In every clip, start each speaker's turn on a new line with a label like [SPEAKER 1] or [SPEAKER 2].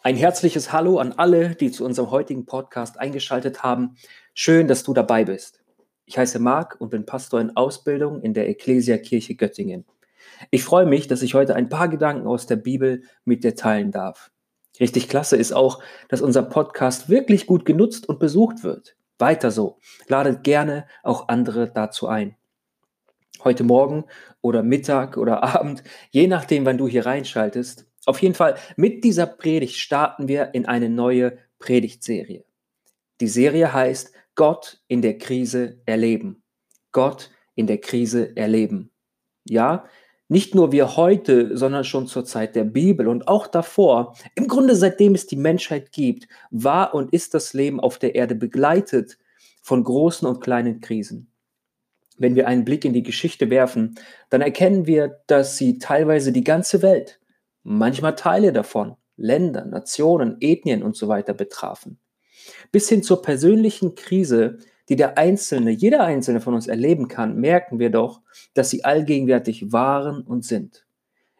[SPEAKER 1] Ein herzliches Hallo an alle, die zu unserem heutigen Podcast eingeschaltet haben. Schön, dass du dabei bist. Ich heiße Marc und bin Pastor in Ausbildung in der Ecclesia Kirche Göttingen. Ich freue mich, dass ich heute ein paar Gedanken aus der Bibel mit dir teilen darf. Richtig klasse ist auch, dass unser Podcast wirklich gut genutzt und besucht wird. Weiter so. Ladet gerne auch andere dazu ein. Heute Morgen oder Mittag oder Abend, je nachdem, wann du hier reinschaltest, auf jeden Fall, mit dieser Predigt starten wir in eine neue Predigtserie. Die Serie heißt Gott in der Krise erleben. Gott in der Krise erleben. Ja, nicht nur wir heute, sondern schon zur Zeit der Bibel und auch davor, im Grunde seitdem es die Menschheit gibt, war und ist das Leben auf der Erde begleitet von großen und kleinen Krisen. Wenn wir einen Blick in die Geschichte werfen, dann erkennen wir, dass sie teilweise die ganze Welt, manchmal Teile davon, Länder, Nationen, Ethnien und so weiter betrafen. Bis hin zur persönlichen Krise, die der Einzelne, jeder Einzelne von uns erleben kann, merken wir doch, dass sie allgegenwärtig waren und sind.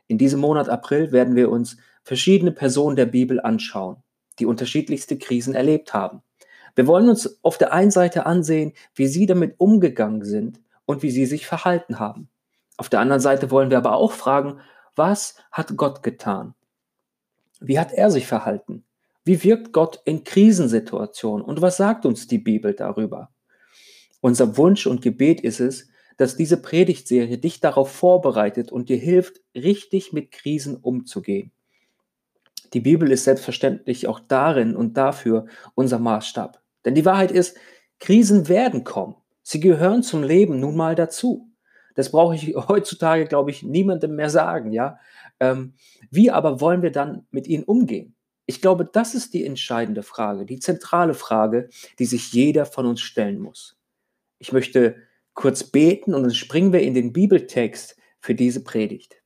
[SPEAKER 1] In diesem Monat April werden wir uns verschiedene Personen der Bibel anschauen, die unterschiedlichste Krisen erlebt haben. Wir wollen uns auf der einen Seite ansehen, wie sie damit umgegangen sind und wie sie sich verhalten haben. Auf der anderen Seite wollen wir aber auch fragen, was hat Gott getan? Wie hat er sich verhalten? Wie wirkt Gott in Krisensituationen? Und was sagt uns die Bibel darüber? Unser Wunsch und Gebet ist es, dass diese Predigtserie dich darauf vorbereitet und dir hilft, richtig mit Krisen umzugehen. Die Bibel ist selbstverständlich auch darin und dafür unser Maßstab. Denn die Wahrheit ist, Krisen werden kommen. Sie gehören zum Leben nun mal dazu. Das brauche ich heutzutage, glaube ich, niemandem mehr sagen, ja. Ähm, wie aber wollen wir dann mit ihnen umgehen? Ich glaube, das ist die entscheidende Frage, die zentrale Frage, die sich jeder von uns stellen muss. Ich möchte kurz beten und dann springen wir in den Bibeltext für diese Predigt.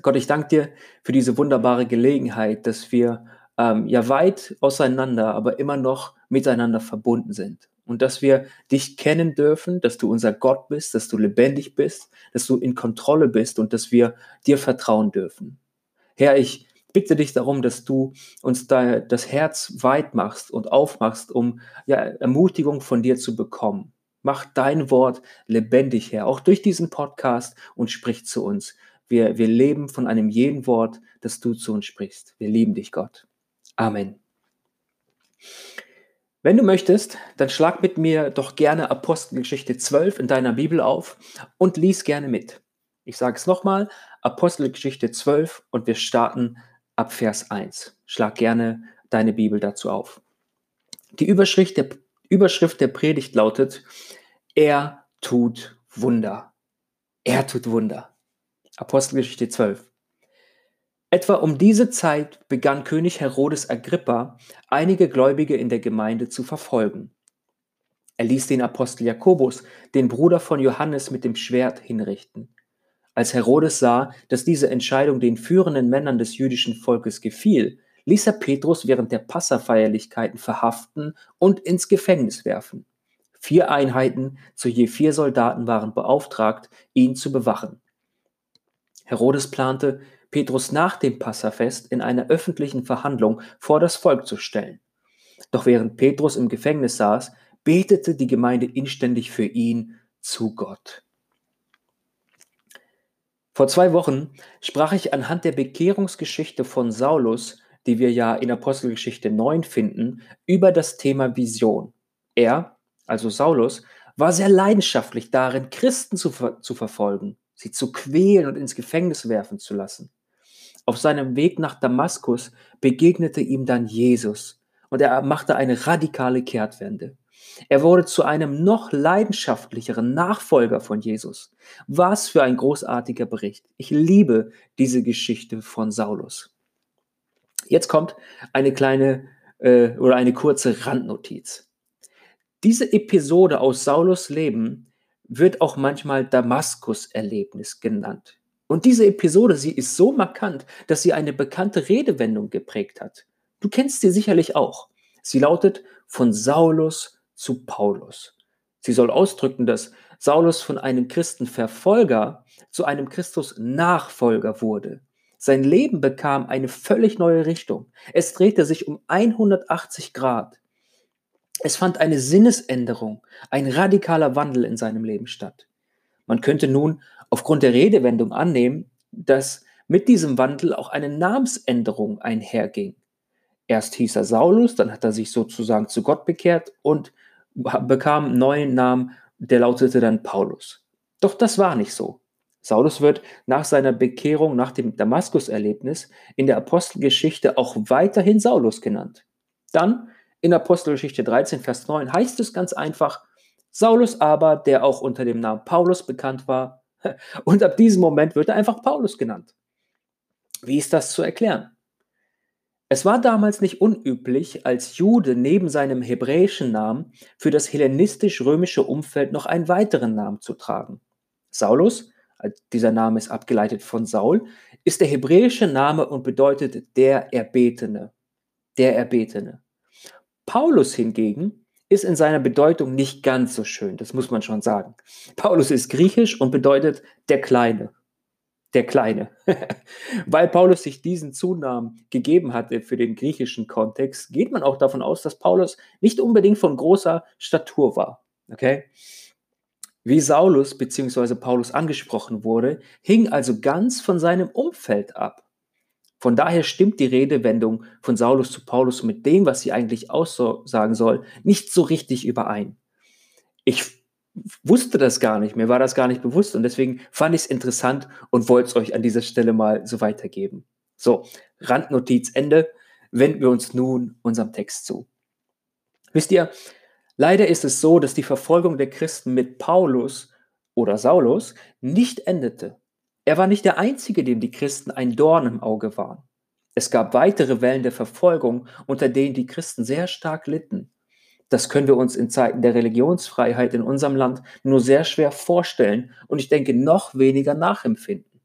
[SPEAKER 1] Gott, ich danke dir für diese wunderbare Gelegenheit, dass wir ähm, ja weit auseinander, aber immer noch miteinander verbunden sind und dass wir dich kennen dürfen, dass du unser Gott bist, dass du lebendig bist, dass du in Kontrolle bist und dass wir dir vertrauen dürfen. Herr, ich bitte dich darum, dass du uns da das Herz weit machst und aufmachst, um ja, Ermutigung von dir zu bekommen. Mach dein Wort lebendig, Herr, auch durch diesen Podcast und sprich zu uns. Wir, wir leben von einem jeden Wort, das du zu uns sprichst. Wir lieben dich, Gott. Amen. Wenn du möchtest, dann schlag mit mir doch gerne Apostelgeschichte 12 in deiner Bibel auf und lies gerne mit. Ich sage es nochmal, Apostelgeschichte 12 und wir starten ab Vers 1. Schlag gerne deine Bibel dazu auf. Die Überschrift der, Überschrift der Predigt lautet, er tut Wunder. Er tut Wunder. Apostelgeschichte 12. Etwa um diese Zeit begann König Herodes Agrippa, einige Gläubige in der Gemeinde zu verfolgen. Er ließ den Apostel Jakobus, den Bruder von Johannes, mit dem Schwert hinrichten. Als Herodes sah, dass diese Entscheidung den führenden Männern des jüdischen Volkes gefiel, ließ er Petrus während der Passafeierlichkeiten verhaften und ins Gefängnis werfen. Vier Einheiten zu je vier Soldaten waren beauftragt, ihn zu bewachen. Herodes plante, Petrus nach dem Passafest in einer öffentlichen Verhandlung vor das Volk zu stellen. Doch während Petrus im Gefängnis saß, betete die Gemeinde inständig für ihn zu Gott. Vor zwei Wochen sprach ich anhand der Bekehrungsgeschichte von Saulus, die wir ja in Apostelgeschichte 9 finden, über das Thema Vision. Er, also Saulus, war sehr leidenschaftlich darin, Christen zu, ver zu verfolgen, sie zu quälen und ins Gefängnis werfen zu lassen. Auf seinem Weg nach Damaskus begegnete ihm dann Jesus und er machte eine radikale Kehrtwende. Er wurde zu einem noch leidenschaftlicheren Nachfolger von Jesus. Was für ein großartiger Bericht. Ich liebe diese Geschichte von Saulus. Jetzt kommt eine kleine äh, oder eine kurze Randnotiz. Diese Episode aus Saulus Leben wird auch manchmal Damaskus-Erlebnis genannt. Und diese Episode, sie ist so markant, dass sie eine bekannte Redewendung geprägt hat. Du kennst sie sicherlich auch. Sie lautet von Saulus zu Paulus. Sie soll ausdrücken, dass Saulus von einem Christenverfolger zu einem Christus-Nachfolger wurde. Sein Leben bekam eine völlig neue Richtung. Es drehte sich um 180 Grad. Es fand eine Sinnesänderung, ein radikaler Wandel in seinem Leben statt. Man könnte nun aufgrund der Redewendung annehmen, dass mit diesem Wandel auch eine Namensänderung einherging. Erst hieß er Saulus, dann hat er sich sozusagen zu Gott bekehrt und bekam einen neuen Namen, der lautete dann Paulus. Doch das war nicht so. Saulus wird nach seiner Bekehrung, nach dem Damaskus-Erlebnis in der Apostelgeschichte auch weiterhin Saulus genannt. Dann in Apostelgeschichte 13, Vers 9 heißt es ganz einfach, Saulus aber, der auch unter dem Namen Paulus bekannt war, und ab diesem Moment wird er einfach Paulus genannt. Wie ist das zu erklären? Es war damals nicht unüblich, als Jude neben seinem hebräischen Namen für das hellenistisch-römische Umfeld noch einen weiteren Namen zu tragen. Saulus, dieser Name ist abgeleitet von Saul, ist der hebräische Name und bedeutet der Erbetene. Der Erbetene. Paulus hingegen ist in seiner Bedeutung nicht ganz so schön, das muss man schon sagen. Paulus ist griechisch und bedeutet der Kleine der Kleine. Weil Paulus sich diesen Zunamen gegeben hatte für den griechischen Kontext, geht man auch davon aus, dass Paulus nicht unbedingt von großer Statur war. Okay? Wie Saulus bzw. Paulus angesprochen wurde, hing also ganz von seinem Umfeld ab. Von daher stimmt die Redewendung von Saulus zu Paulus mit dem, was sie eigentlich aussagen soll, nicht so richtig überein. Ich wusste das gar nicht, mir war das gar nicht bewusst und deswegen fand ich es interessant und wollte es euch an dieser Stelle mal so weitergeben. So, Randnotiz Ende, wenden wir uns nun unserem Text zu. Wisst ihr, leider ist es so, dass die Verfolgung der Christen mit Paulus oder Saulus nicht endete. Er war nicht der Einzige, dem die Christen ein Dorn im Auge waren. Es gab weitere Wellen der Verfolgung, unter denen die Christen sehr stark litten. Das können wir uns in Zeiten der Religionsfreiheit in unserem Land nur sehr schwer vorstellen und ich denke noch weniger nachempfinden.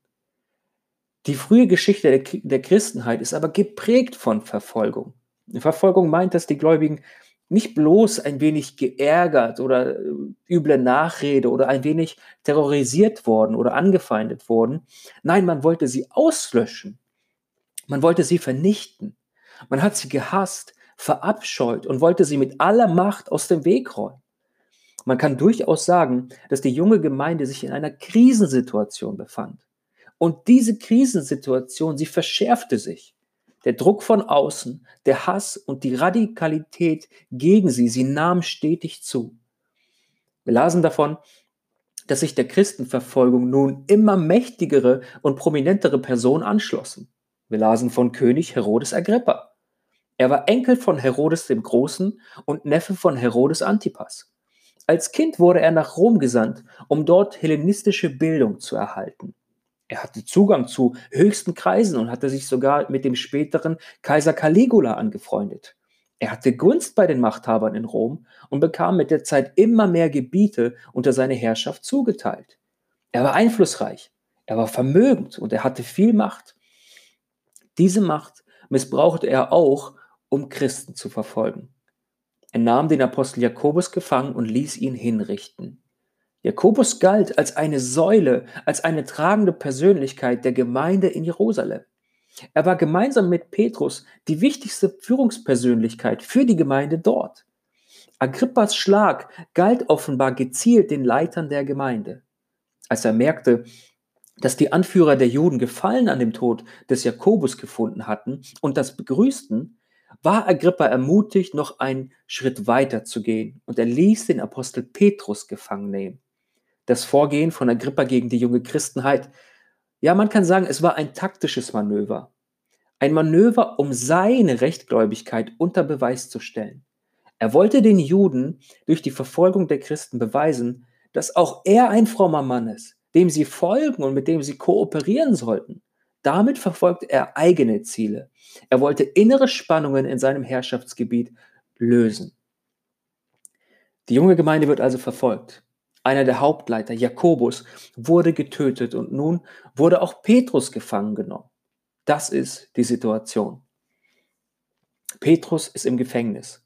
[SPEAKER 1] Die frühe Geschichte der, Christenheit ist aber geprägt von Verfolgung. Verfolgung meint, dass die Gläubigen nicht bloß ein wenig geärgert oder äh, üble Nachrede oder ein wenig terrorisiert worden oder angefeindet wurden. Nein, man wollte sie auslöschen. Man wollte sie vernichten. Man hat sie gehasst verabscheut und wollte sie mit aller Macht aus dem Weg räumen. Man kann durchaus sagen, dass die junge Gemeinde sich in einer Krisensituation befand. Und diese Krisensituation, sie verschärfte sich. Der Druck von außen, der Hass und die Radikalität gegen sie, sie nahm stetig zu. Wir lasen davon, dass sich der Christenverfolgung nun immer mächtigere und prominentere Personen anschlossen. Wir lasen von König Herodes Agrippa. Er war Enkel von Herodes dem Großen und Neffe von Herodes Antipas. Als Kind wurde er nach Rom gesandt, um dort hellenistische Bildung zu erhalten. Er hatte Zugang zu höchsten Kreisen und hatte sich sogar mit dem späteren Kaiser Caligula angefreundet. Er hatte Gunst bei den Machthabern in Rom und bekam mit der Zeit immer mehr Gebiete unter seine Herrschaft zugeteilt. Er war einflussreich, er war vermögend und er hatte viel Macht. Diese Macht missbrauchte er auch, um Christen zu verfolgen. Er nahm den Apostel Jakobus gefangen und ließ ihn hinrichten. Jakobus galt als eine Säule, als eine tragende Persönlichkeit der Gemeinde in Jerusalem. Er war gemeinsam mit Petrus die wichtigste Führungspersönlichkeit für die Gemeinde dort. Agrippas Schlag galt offenbar gezielt den Leitern der Gemeinde. Als er merkte, dass die Anführer der Juden Gefallen an dem Tod des Jakobus gefunden hatten und das begrüßten, war Agrippa ermutigt, noch einen Schritt weiter zu gehen und er ließ den Apostel Petrus gefangen nehmen. Das Vorgehen von Agrippa gegen die junge Christenheit, ja, man kann sagen, es war ein taktisches Manöver. Ein Manöver, um seine Rechtgläubigkeit unter Beweis zu stellen. Er wollte den Juden durch die Verfolgung der Christen beweisen, dass auch er ein frommer Mann ist, dem sie folgen und mit dem sie kooperieren sollten. Damit verfolgt er eigene Ziele. Er wollte innere Spannungen in seinem Herrschaftsgebiet lösen. Die junge Gemeinde wird also verfolgt. Einer der Hauptleiter, Jakobus, wurde getötet und nun wurde auch Petrus gefangen genommen. Das ist die Situation. Petrus ist im Gefängnis.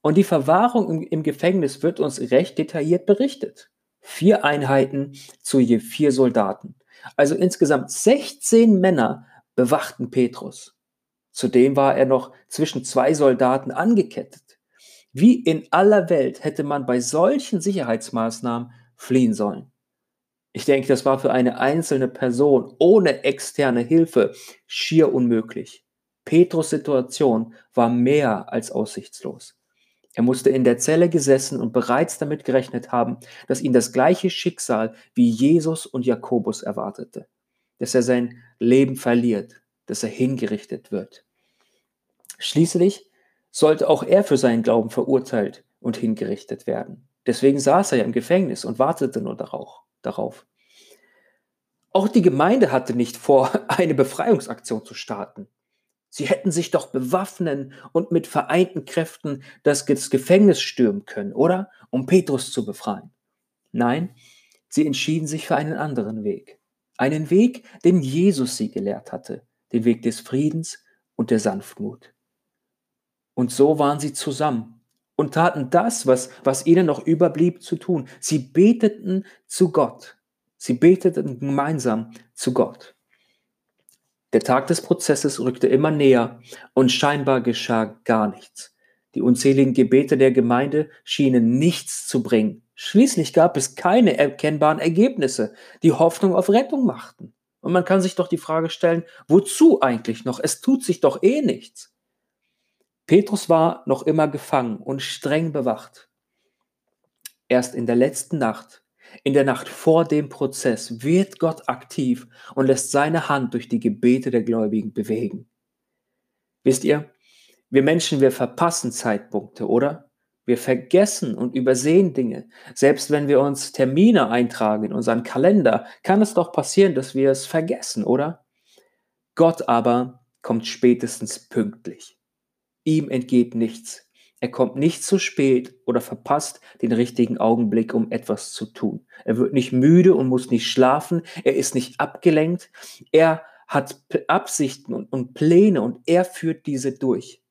[SPEAKER 1] Und die Verwahrung im, Gefängnis wird uns recht detailliert berichtet. Vier Einheiten zu je vier Soldaten. Also insgesamt 16 Männer bewachten Petrus. Zudem war er noch zwischen zwei Soldaten angekettet. Wie in aller Welt hätte man bei solchen Sicherheitsmaßnahmen fliehen sollen? Ich denke, das war für eine einzelne Person ohne externe Hilfe schier unmöglich. Petrus Situation war mehr als aussichtslos. Er musste in der Zelle gesessen und bereits damit gerechnet haben, dass ihn das gleiche Schicksal wie Jesus und Jakobus erwartete, dass er sein Leben verliert, dass er hingerichtet wird. Schließlich sollte auch er für seinen Glauben verurteilt und hingerichtet werden. Deswegen saß er ja im Gefängnis und wartete nur darauf. Auch die Gemeinde hatte nicht vor, eine Befreiungsaktion zu starten. Sie hätten sich doch bewaffnen und mit vereinten Kräften das Gefängnis stürmen können, oder? Um Petrus zu befreien. Nein, sie entschieden sich für einen anderen Weg. Einen Weg, den Jesus sie gelehrt hatte, den Weg des Friedens und der Sanftmut. Und so waren sie zusammen und taten das, was, was ihnen noch überblieb zu tun. Sie beteten zu Gott. Sie beteten gemeinsam zu Gott. Der Tag des Prozesses rückte immer näher und scheinbar geschah gar nichts. Die unzähligen Gebete der Gemeinde schienen nichts zu bringen. Schließlich gab es keine erkennbaren Ergebnisse, die Hoffnung auf Rettung machten. Und man kann sich doch die Frage stellen, wozu eigentlich noch? Es tut sich doch eh nichts. Petrus war noch immer gefangen und streng bewacht. Erst in der letzten Nacht in der Nacht vor dem Prozess wird Gott aktiv und lässt seine Hand durch die Gebete der Gläubigen bewegen. Wisst ihr, wir Menschen, wir verpassen Zeitpunkte, oder? Wir vergessen und übersehen Dinge. Selbst wenn wir uns Termine eintragen in unseren Kalender, kann es doch passieren, dass wir es vergessen, oder? Gott aber kommt spätestens pünktlich. Ihm entgeht nichts. Er kommt nicht zu spät oder verpasst den richtigen Augenblick, um etwas zu tun. Er wird nicht müde und muss nicht schlafen. Er ist nicht abgelenkt. Er hat Absichten und, Pläne und er führt diese durch.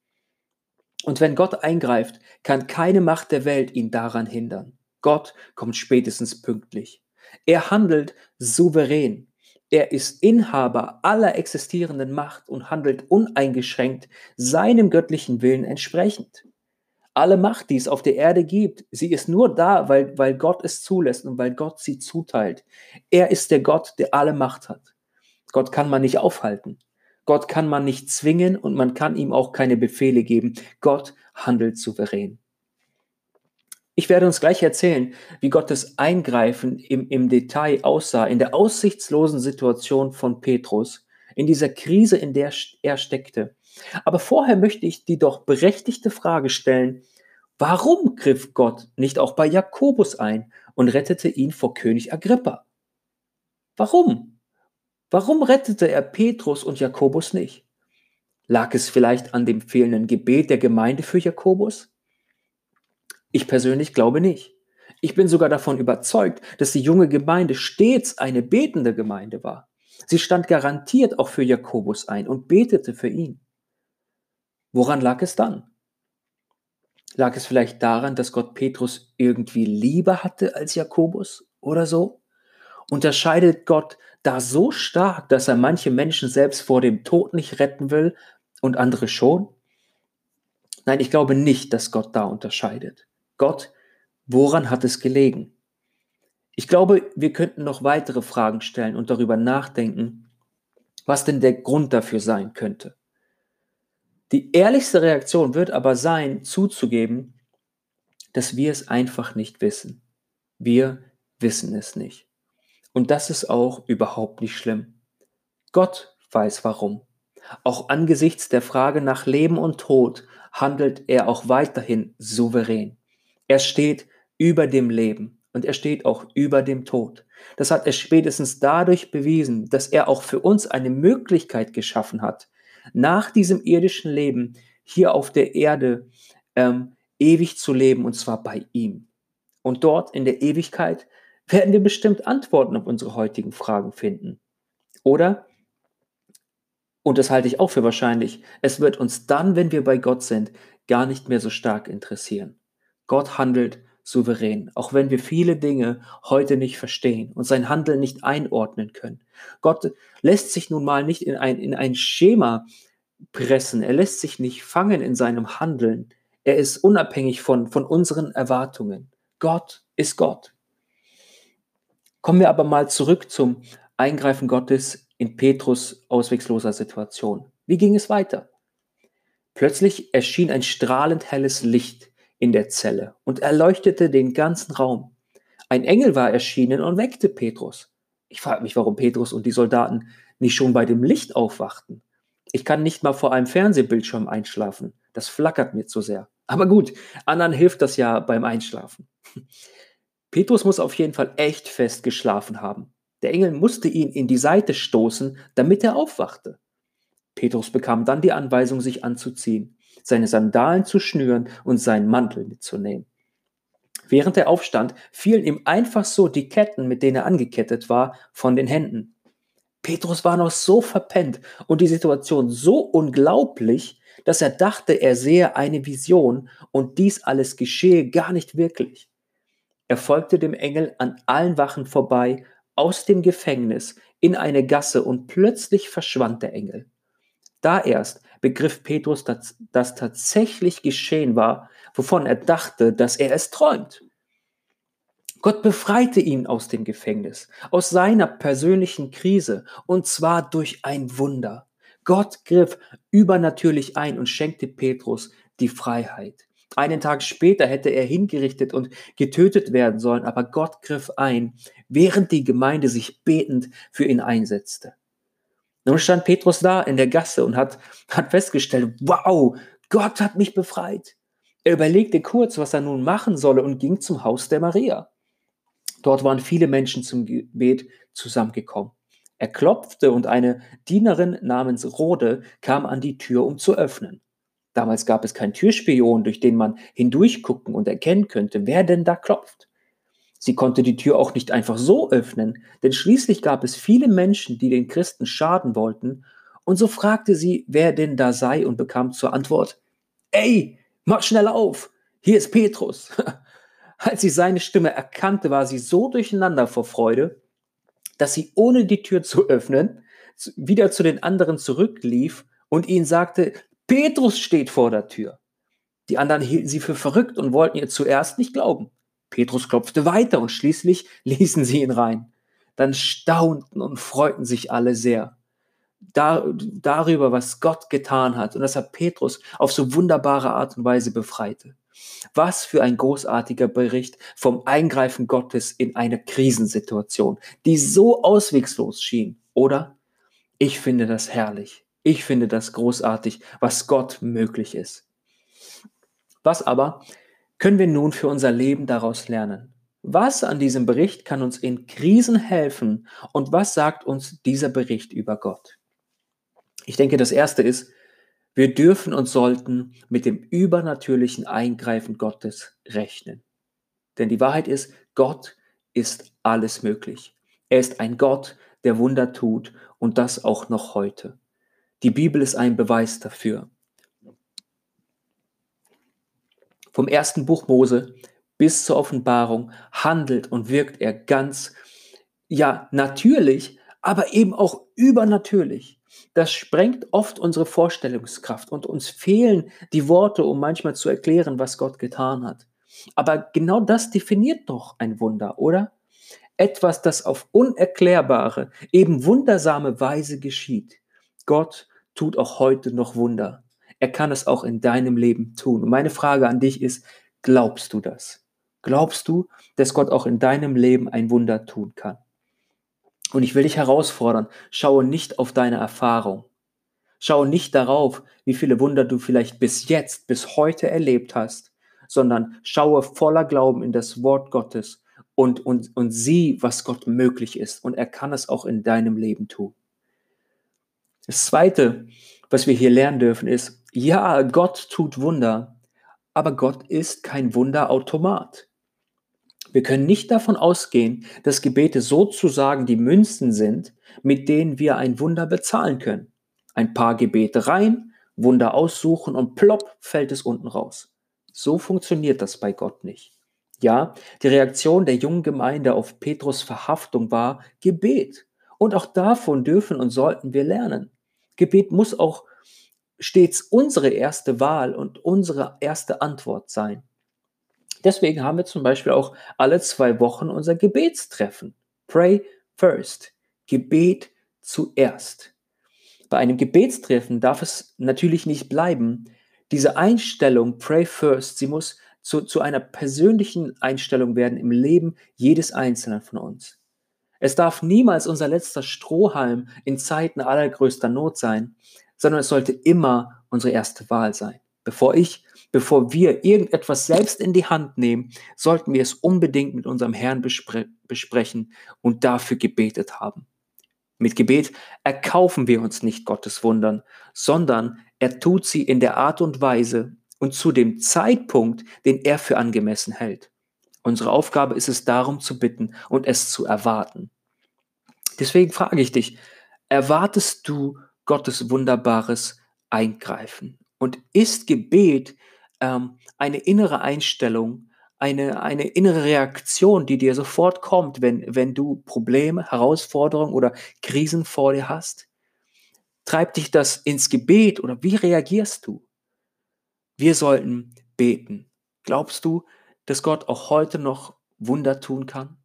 [SPEAKER 1] Und wenn Gott eingreift, kann keine Macht der Welt ihn daran hindern. Gott kommt spätestens pünktlich. Er handelt souverän. Er ist Inhaber aller existierenden Macht und handelt uneingeschränkt seinem göttlichen Willen entsprechend alle Macht, die es auf der Erde gibt, sie ist nur da, weil, weil Gott es zulässt und weil Gott sie zuteilt. Er ist der Gott, der alle Macht hat. Gott kann man nicht aufhalten. Gott kann man nicht zwingen und man kann ihm auch keine Befehle geben. Gott handelt souverän. Ich werde uns gleich erzählen, wie Gottes Eingreifen im, im Detail aussah, in der aussichtslosen Situation von Petrus, in dieser Krise, in der er steckte. Aber vorher möchte ich die doch berechtigte Frage stellen, warum griff Gott nicht auch bei Jakobus ein und rettete ihn vor König Agrippa? Warum? Warum rettete er Petrus und Jakobus nicht? Lag es vielleicht an dem fehlenden Gebet der Gemeinde für Jakobus? Ich persönlich glaube nicht. Ich bin sogar davon überzeugt, dass die junge Gemeinde stets eine betende Gemeinde war. Sie stand garantiert auch für Jakobus ein und betete für ihn. Woran lag es dann? Lag es vielleicht daran, dass Gott Petrus irgendwie lieber hatte als Jakobus oder so? Unterscheidet Gott da so stark, dass er manche Menschen selbst vor dem Tod nicht retten will und andere schon? Nein, ich glaube nicht, dass Gott da unterscheidet. Gott, woran hat es gelegen? Ich glaube, wir könnten noch weitere Fragen stellen und darüber nachdenken, was denn der Grund dafür sein könnte. Die ehrlichste Reaktion wird aber sein, zuzugeben, dass wir es einfach nicht wissen. Wir wissen es nicht. Und das ist auch überhaupt nicht schlimm. Gott weiß warum. Auch angesichts der Frage nach Leben und Tod handelt er auch weiterhin souverän. Er steht über dem Leben und er steht auch über dem Tod. Das hat er spätestens dadurch bewiesen, dass er auch für uns eine Möglichkeit geschaffen hat, nach diesem irdischen Leben hier auf der Erde ähm, ewig zu leben und zwar bei ihm. Und dort in der Ewigkeit werden wir bestimmt Antworten auf unsere heutigen Fragen finden. Oder, und das halte ich auch für wahrscheinlich, es wird uns dann, wenn wir bei Gott sind, gar nicht mehr so stark interessieren. Gott handelt souverän, auch wenn wir viele Dinge heute nicht verstehen und sein Handeln nicht einordnen können. Gott lässt sich nun mal nicht in ein, in ein Schema pressen, er lässt sich nicht fangen in seinem Handeln. Er ist unabhängig von, von unseren Erwartungen. Gott ist Gott. Kommen wir aber mal zurück zum Eingreifen Gottes in Petrus auswegloser Situation. Wie ging es weiter? Plötzlich erschien ein strahlend helles Licht in der Zelle und erleuchtete den ganzen Raum. Ein Engel war erschienen und weckte Petrus. Ich frage mich, warum Petrus und die Soldaten nicht schon bei dem Licht aufwachten. Ich kann nicht mal vor einem Fernsehbildschirm einschlafen. Das flackert mir zu sehr. Aber gut, anderen hilft das ja beim Einschlafen. Petrus muss auf jeden Fall echt fest geschlafen haben. Der Engel musste ihn in die Seite stoßen, damit er aufwachte. Petrus bekam dann die Anweisung, sich anzuziehen, seine Sandalen zu schnüren und seinen Mantel mitzunehmen. Während er aufstand, fielen ihm einfach so die Ketten, mit denen er angekettet war, von den Händen. Petrus war noch so verpennt und die Situation so unglaublich, dass er dachte, er sehe eine Vision und dies alles geschehe gar nicht wirklich. Er folgte dem Engel an allen Wachen vorbei aus dem Gefängnis in eine Gasse und plötzlich verschwand der Engel. Da erst begriff Petrus, dass das tatsächlich geschehen war, wovon er dachte, dass er es träumt. Gott befreite ihn aus dem Gefängnis, aus seiner persönlichen Krise, und zwar durch ein Wunder. Gott griff übernatürlich ein und schenkte Petrus die Freiheit. Einen Tag später hätte er hingerichtet und getötet werden sollen, aber Gott griff ein, während die Gemeinde sich betend für ihn einsetzte. Nun stand Petrus da in der Gasse und hat, hat festgestellt, wow, Gott hat mich befreit. Er überlegte kurz, was er nun machen solle und ging zum Haus der Maria. Dort waren viele Menschen zum Gebet zusammengekommen. Er klopfte und eine Dienerin namens Rode kam an die Tür, um zu öffnen. Damals gab es keinen Türspion, durch den man hindurchgucken und erkennen könnte, wer denn da klopft. Sie konnte die Tür auch nicht einfach so öffnen, denn schließlich gab es viele Menschen, die den Christen schaden wollten, und so fragte sie, wer denn da sei und bekam zur Antwort, Ey, mach schnell auf, hier ist Petrus. Als sie seine Stimme erkannte, war sie so durcheinander vor Freude, dass sie ohne die Tür zu öffnen, wieder zu den anderen zurücklief und ihnen sagte, Petrus steht vor der Tür. Die anderen hielten sie für verrückt und wollten ihr zuerst nicht glauben. Petrus klopfte weiter und schließlich ließen sie ihn rein. Dann staunten und freuten sich alle sehr dar darüber, was Gott getan hat und dass er Petrus auf so wunderbare Art und Weise befreite. Was für ein großartiger Bericht vom Eingreifen Gottes in eine Krisensituation, die so auswegslos schien, oder? Ich finde das herrlich. Ich finde das großartig, was Gott möglich ist. Was aber können wir nun für unser Leben daraus lernen? Was an diesem Bericht kann uns in Krisen helfen und was sagt uns dieser Bericht über Gott? Ich denke, das Erste ist, wir dürfen und sollten mit dem übernatürlichen Eingreifen Gottes rechnen. Denn die Wahrheit ist, Gott ist alles möglich. Er ist ein Gott, der Wunder tut und das auch noch heute. Die Bibel ist ein Beweis dafür. Vom ersten Buch Mose bis zur Offenbarung handelt und wirkt er ganz, ja, natürlich, aber eben auch übernatürlich. Das sprengt oft unsere Vorstellungskraft und uns fehlen die Worte, um manchmal zu erklären, was Gott getan hat. Aber genau das definiert doch ein Wunder, oder? Etwas, das auf unerklärbare, eben wundersame Weise geschieht. Gott tut auch heute noch Wunder. Er kann es auch in deinem Leben tun. Und meine Frage an dich ist, glaubst du das? Glaubst du, dass Gott auch in deinem Leben ein Wunder tun kann? Und ich will dich herausfordern, schaue nicht auf deine Erfahrung. Schaue nicht darauf, wie viele Wunder du vielleicht bis jetzt, bis heute erlebt hast, sondern schaue voller Glauben in das Wort Gottes und, und, und sieh, was Gott möglich ist. Und er kann es auch in deinem Leben tun. Das Zweite, was wir hier lernen dürfen, ist, ja, Gott tut Wunder, aber Gott ist kein Wunderautomat. Wir können nicht davon ausgehen, dass Gebete sozusagen die Münzen sind, mit denen wir ein Wunder bezahlen können. Ein paar Gebete rein, Wunder aussuchen und plopp fällt es unten raus. So funktioniert das bei Gott nicht. Ja, die Reaktion der jungen Gemeinde auf Petrus Verhaftung war Gebet. Und auch davon dürfen und sollten wir lernen. Gebet muss auch stets unsere erste Wahl und unsere erste Antwort sein. Deswegen haben wir zum Beispiel auch alle zwei Wochen unser Gebetstreffen. Pray first. Gebet zuerst. Bei einem Gebetstreffen darf es natürlich nicht bleiben. Diese Einstellung, Pray first, sie muss zu, zu einer persönlichen Einstellung werden im Leben jedes Einzelnen von uns. Es darf niemals unser letzter Strohhalm in Zeiten allergrößter Not sein, sondern es sollte immer unsere erste Wahl sein. Bevor ich, bevor wir irgendetwas selbst in die Hand nehmen, sollten wir es unbedingt mit unserem Herrn bespre besprechen und dafür gebetet haben. Mit Gebet erkaufen wir uns nicht Gottes Wundern, sondern er tut sie in der Art und Weise und zu dem Zeitpunkt, den er für angemessen hält. Unsere Aufgabe ist es darum zu bitten und es zu erwarten. Deswegen frage ich dich, erwartest du Gottes wunderbares Eingreifen? Und ist Gebet ähm, eine innere Einstellung, eine, eine innere Reaktion, die dir sofort kommt, wenn, wenn du Probleme, Herausforderungen oder Krisen vor dir hast? Treibt dich das ins Gebet oder wie reagierst du? Wir sollten beten. Glaubst du, dass Gott auch heute noch Wunder tun kann?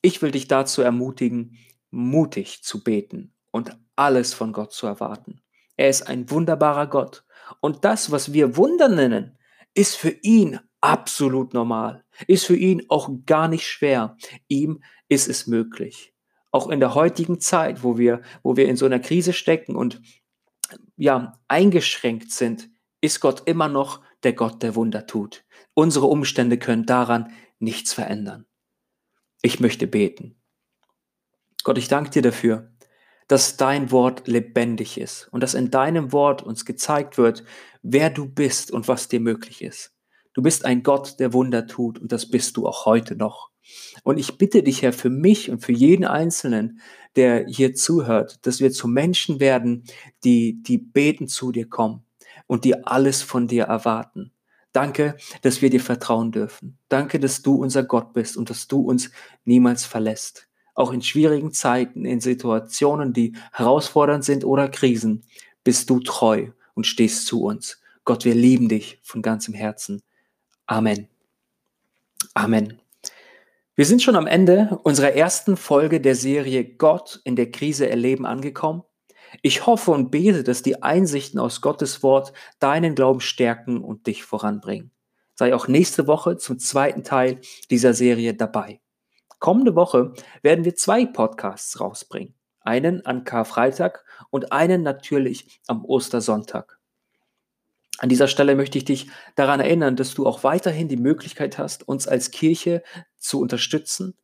[SPEAKER 1] Ich will dich dazu ermutigen, mutig zu beten und alles von Gott zu erwarten. Er ist ein wunderbarer Gott. Und das, was wir Wunder nennen, ist für ihn absolut normal, ist für ihn auch gar nicht schwer. Ihm ist es möglich. Auch in der heutigen Zeit, wo wir, wo wir in so einer Krise stecken und ja, eingeschränkt sind, ist Gott immer noch der Gott, der Wunder tut. Unsere Umstände können daran nichts verändern. Ich möchte beten. Gott, ich danke dir dafür, dass dein Wort lebendig ist und dass in deinem Wort uns gezeigt wird, wer du bist und was dir möglich ist. Du bist ein Gott, der Wunder tut und das bist du auch heute noch. Und ich bitte dich, Herr, für mich und für jeden Einzelnen, der hier zuhört, dass wir zu Menschen werden, die, die beten zu dir kommen und die alles von dir erwarten. Danke, dass wir dir vertrauen dürfen. Danke, dass du unser Gott bist und dass du uns niemals verlässt. Auch in schwierigen Zeiten, in Situationen, die herausfordernd sind oder Krisen, bist du treu und stehst zu uns. Gott, wir lieben dich von ganzem Herzen. Amen. Amen. Wir sind schon am Ende unserer ersten Folge der Serie Gott in der Krise erleben angekommen. Ich hoffe und bete, dass die Einsichten aus Gottes Wort deinen Glauben stärken und dich voranbringen. Sei auch nächste Woche zum zweiten Teil dieser Serie dabei. Kommende Woche werden wir zwei Podcasts rausbringen. Einen an Karfreitag und einen natürlich am Ostersonntag. An dieser Stelle möchte ich dich daran erinnern, dass du auch weiterhin die Möglichkeit hast, uns als Kirche zu unterstützen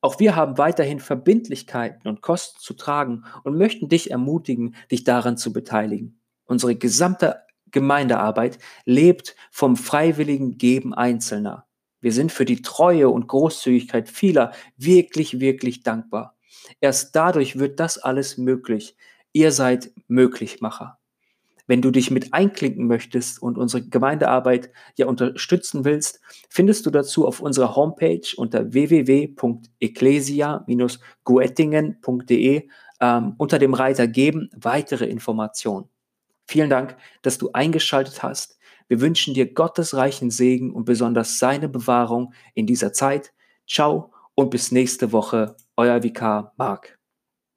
[SPEAKER 1] auch wir haben weiterhin Verbindlichkeiten und Kosten zu tragen und möchten dich ermutigen, dich daran zu beteiligen. Unsere gesamte Gemeindearbeit lebt vom freiwilligen Geben Einzelner. Wir sind für die Treue und Großzügigkeit vieler wirklich, wirklich dankbar. Erst dadurch wird das alles möglich. Ihr seid Möglichmacher. Wenn du dich mit einklinken möchtest und unsere Gemeindearbeit ja unterstützen willst, findest du dazu auf unserer Homepage unter www.ecclesia-guettingen.de ähm, unter dem Reiter Geben weitere Informationen. Vielen Dank, dass du eingeschaltet hast. Wir wünschen dir Gottes reichen Segen und besonders seine Bewahrung in dieser Zeit. Ciao und bis nächste Woche. Euer Vikar Marc.